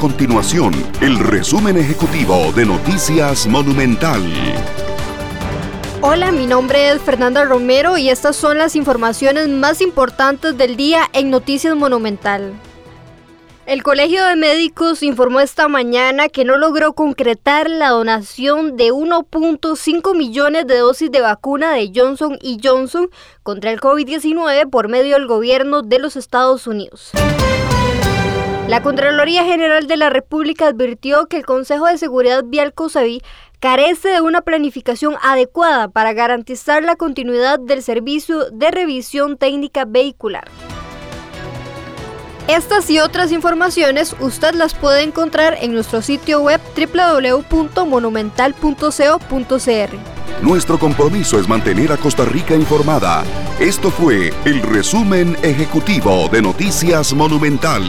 continuación el resumen ejecutivo de Noticias Monumental. Hola, mi nombre es Fernanda Romero y estas son las informaciones más importantes del día en Noticias Monumental. El Colegio de Médicos informó esta mañana que no logró concretar la donación de 1.5 millones de dosis de vacuna de Johnson y Johnson contra el COVID-19 por medio del gobierno de los Estados Unidos. La Contraloría General de la República advirtió que el Consejo de Seguridad Vial COSAVI carece de una planificación adecuada para garantizar la continuidad del servicio de revisión técnica vehicular. Estas y otras informaciones usted las puede encontrar en nuestro sitio web www.monumental.co.cr. Nuestro compromiso es mantener a Costa Rica informada. Esto fue el resumen ejecutivo de Noticias Monumental.